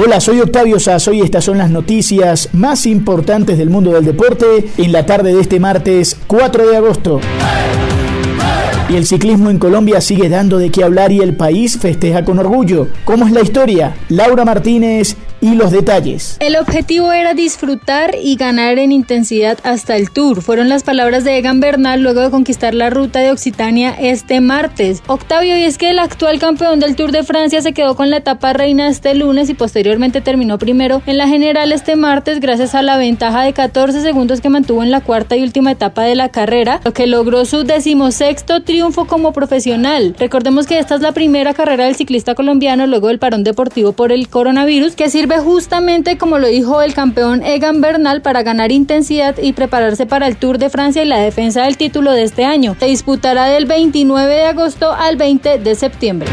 Hola, soy Octavio Sazo y estas son las noticias más importantes del mundo del deporte en la tarde de este martes 4 de agosto. Y el ciclismo en Colombia sigue dando de qué hablar y el país festeja con orgullo. ¿Cómo es la historia? Laura Martínez y los detalles. El objetivo era disfrutar y ganar en intensidad hasta el Tour. Fueron las palabras de Egan Bernal luego de conquistar la ruta de Occitania este martes. Octavio, y es que el actual campeón del Tour de Francia se quedó con la etapa reina este lunes y posteriormente terminó primero en la general este martes gracias a la ventaja de 14 segundos que mantuvo en la cuarta y última etapa de la carrera, lo que logró su decimosexto triunfo como profesional. Recordemos que esta es la primera carrera del ciclista colombiano luego del parón deportivo por el coronavirus que sirve justamente como lo dijo el campeón Egan Bernal para ganar intensidad y prepararse para el Tour de Francia y la defensa del título de este año. Se disputará del 29 de agosto al 20 de septiembre.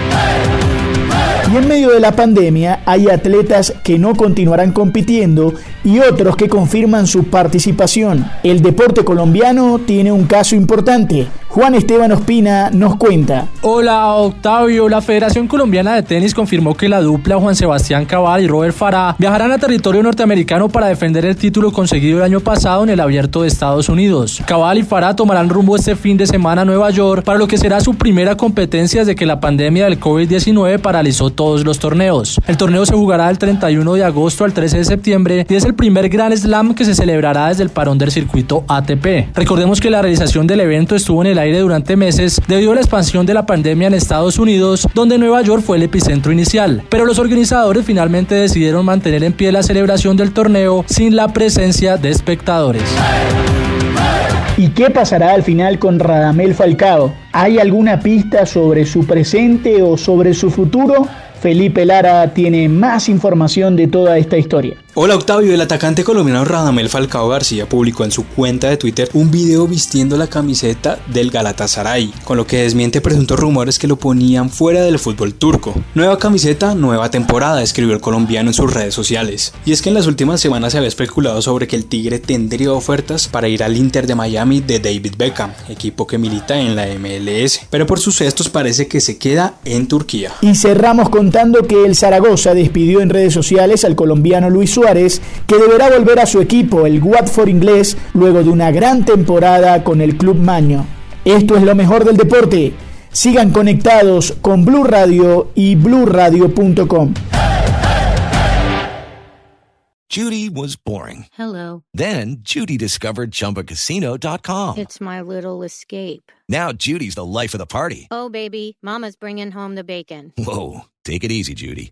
Y en medio de la pandemia hay atletas que no continuarán compitiendo y otros que confirman su participación. El deporte colombiano tiene un caso importante. Juan Esteban Ospina nos cuenta. Hola Octavio, la Federación Colombiana de Tenis confirmó que la dupla Juan Sebastián Cabal y Robert Farah viajarán a territorio norteamericano para defender el título conseguido el año pasado en el Abierto de Estados Unidos. Cabal y Farah tomarán rumbo este fin de semana a Nueva York para lo que será su primera competencia desde que la pandemia del COVID-19 paralizó todos los torneos. El torneo se jugará del 31 de agosto al 13 de septiembre y es el primer Grand Slam que se celebrará desde el parón del circuito ATP. Recordemos que la realización del evento estuvo en el durante meses debido a la expansión de la pandemia en Estados Unidos, donde Nueva York fue el epicentro inicial. Pero los organizadores finalmente decidieron mantener en pie la celebración del torneo sin la presencia de espectadores. ¿Y qué pasará al final con Radamel Falcao? ¿Hay alguna pista sobre su presente o sobre su futuro? Felipe Lara tiene más información de toda esta historia. Hola Octavio, el atacante colombiano Radamel Falcao García publicó en su cuenta de Twitter un video vistiendo la camiseta del Galatasaray, con lo que desmiente presuntos rumores que lo ponían fuera del fútbol turco. Nueva camiseta, nueva temporada, escribió el colombiano en sus redes sociales. Y es que en las últimas semanas se había especulado sobre que el Tigre tendría ofertas para ir al Inter de Miami de David Beckham, equipo que milita en la MLS, pero por sus gestos parece que se queda en Turquía. Y cerramos contando que el Zaragoza despidió en redes sociales al colombiano Luis Suárez que deberá volver a su equipo, el Watford inglés, luego de una gran temporada con el club maño. Esto es lo mejor del deporte. Sigan conectados con Blue Radio y bluradio.com. Judy was boring. Hello. Then Judy discovered chumbacasino.com. It's my little escape. Now Judy's the life of the party. Oh baby, mama's bringing home the bacon. Whoa, take it easy Judy.